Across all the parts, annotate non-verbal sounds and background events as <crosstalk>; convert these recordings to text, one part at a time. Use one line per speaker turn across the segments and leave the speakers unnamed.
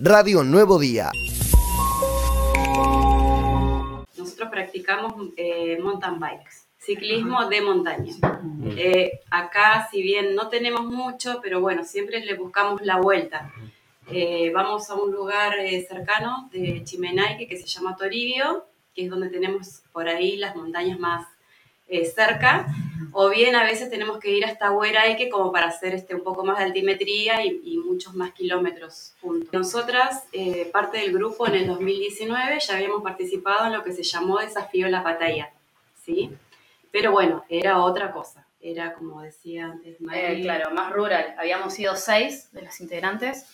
Radio Nuevo Día.
Nosotros practicamos eh, mountain bikes, ciclismo de montaña. Eh, acá, si bien no tenemos mucho, pero bueno, siempre le buscamos la vuelta. Eh, vamos a un lugar eh, cercano de Chimenaique que se llama Toribio, que es donde tenemos por ahí las montañas más eh, cerca, o bien a veces tenemos que ir hasta Hueraique como para hacer este, un poco más de altimetría y, y muchos más kilómetros juntos. Nosotras, eh, parte del grupo en el 2019, ya habíamos participado en lo que se llamó Desafío La Pataya, ¿sí? Pero bueno, era otra cosa, era como decía antes
Eh,
Mari,
claro, más rural. Habíamos sido seis de los integrantes.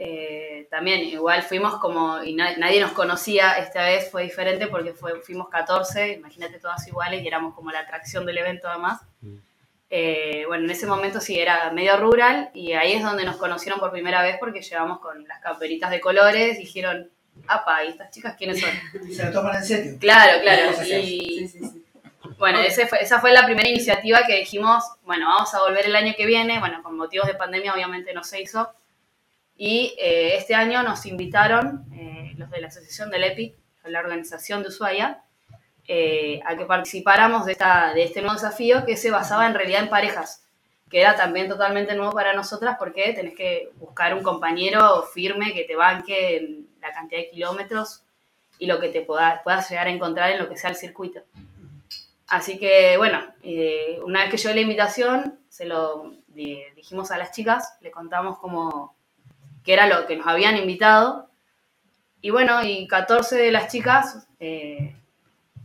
Eh, también igual fuimos como, y na- nadie nos conocía, esta vez fue diferente porque fue, fuimos 14, imagínate todas iguales y éramos como la atracción del evento además. Eh, bueno, en ese momento sí era medio rural y ahí es donde nos conocieron por primera vez porque llevamos con las camperitas de colores y dijeron, apa, ¿y estas chicas quiénes son? <laughs>
Y se lo toman en serio.
Claro, claro. Y,
Sí, sí, sí.
bueno, ese fue- esa fue la primera iniciativa que dijimos, bueno, vamos a volver el año que viene, bueno, con motivos de pandemia obviamente no se hizo, y eh, este año nos invitaron eh, los de la Asociación del EPIC, la organización de Ushuaia, eh, a que participáramos de, esta, de este nuevo desafío que se basaba en realidad en parejas, que era también totalmente nuevo para nosotras porque tenés que buscar un compañero firme que te banque en la cantidad de kilómetros y lo que te pueda- puedas llegar a encontrar en lo que sea el circuito. Así que bueno, eh, una vez que llegó la invitación, se lo di- dijimos a las chicas, le contamos como que era lo que nos habían invitado. Y bueno, y 14 de las chicas eh,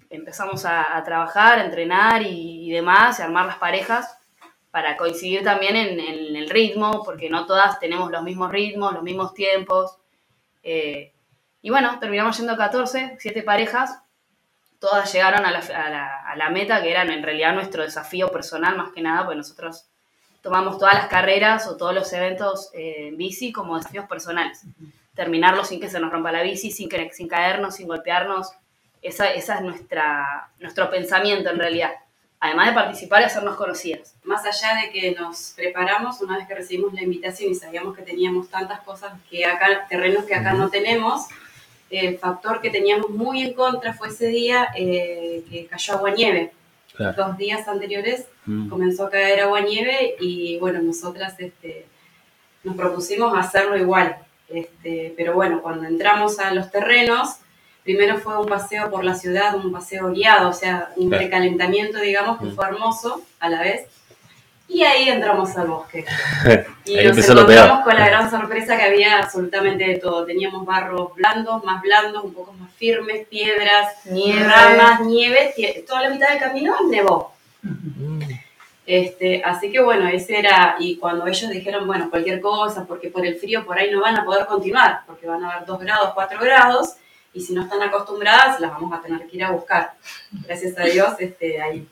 empezamos a, trabajar, a entrenar y, y demás, a armar las parejas para coincidir también en, el ritmo, porque no todas tenemos los mismos ritmos, los mismos tiempos. Eh, y bueno, terminamos yendo 14, 7 parejas, todas llegaron a la, a, la, meta, que era en realidad nuestro desafío personal más que nada, porque nosotros tomamos todas las carreras o todos los eventos eh, en bici como desafíos personales. Terminarlos sin que se nos rompa la bici, sin, que, sin caernos, sin golpearnos. Esa, esa es nuestra, nuestro pensamiento en realidad. Además de participar y hacernos conocidas.
Más allá de que nos preparamos, una vez que recibimos la invitación y sabíamos que teníamos tantas cosas que acá, terrenos que acá no tenemos, el factor que teníamos muy en contra fue ese día eh, que cayó agua nieve.
Claro.
Dos días anteriores
Mm.
comenzó a caer agua nieve y bueno, nosotras este, nos propusimos hacerlo igual. Este, pero bueno, cuando entramos a los terrenos, primero fue un paseo por la ciudad, un paseo guiado, o sea, un
Claro.
precalentamiento, digamos, que
Mm.
fue hermoso a la vez. Y ahí entramos al bosque. <laughs> Y
Ahí
nos encontramos con la gran sorpresa que había absolutamente de todo. Teníamos barros blandos, más blandos, un poco más firmes, piedras,
Nieve.
ramas, nieve. Toda la mitad del camino nevó. Este, así que bueno, ese era, y cuando ellos dijeron, bueno, cualquier cosa, porque por el frío por ahí no van a poder continuar, porque van a haber 2 grados, 4 grados, y si no están acostumbradas, las vamos a tener que ir a buscar. Gracias a Dios, este, ahí.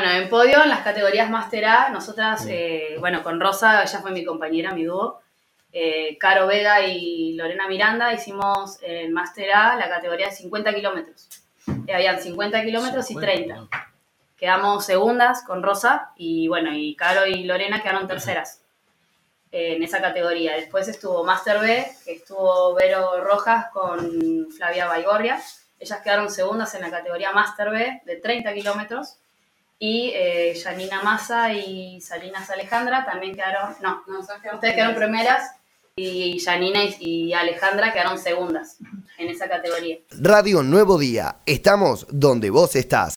Bueno, en podio, en las categorías Master A, nosotras, eh, bueno, con Rosa, ella fue mi compañera, mi dúo, eh, Caro Vega y Lorena Miranda, hicimos en Master A la categoría de 50 kilómetros. Eh, habían 50 kilómetros y 30. Quedamos segundas con Rosa y bueno, y Caro y Lorena quedaron terceras en esa categoría. Después estuvo Master B, que estuvo Vero Rojas con Flavia Baigorria. Ellas quedaron segundas en la categoría Master B de 30 kilómetros. Y eh, Janina Massa y Salinas Alejandra también quedaron, no,
No,
ustedes quedaron primeras y Janina y, y Alejandra quedaron segundas en esa categoría.
Radio Nuevo Día. Estamos donde vos estás.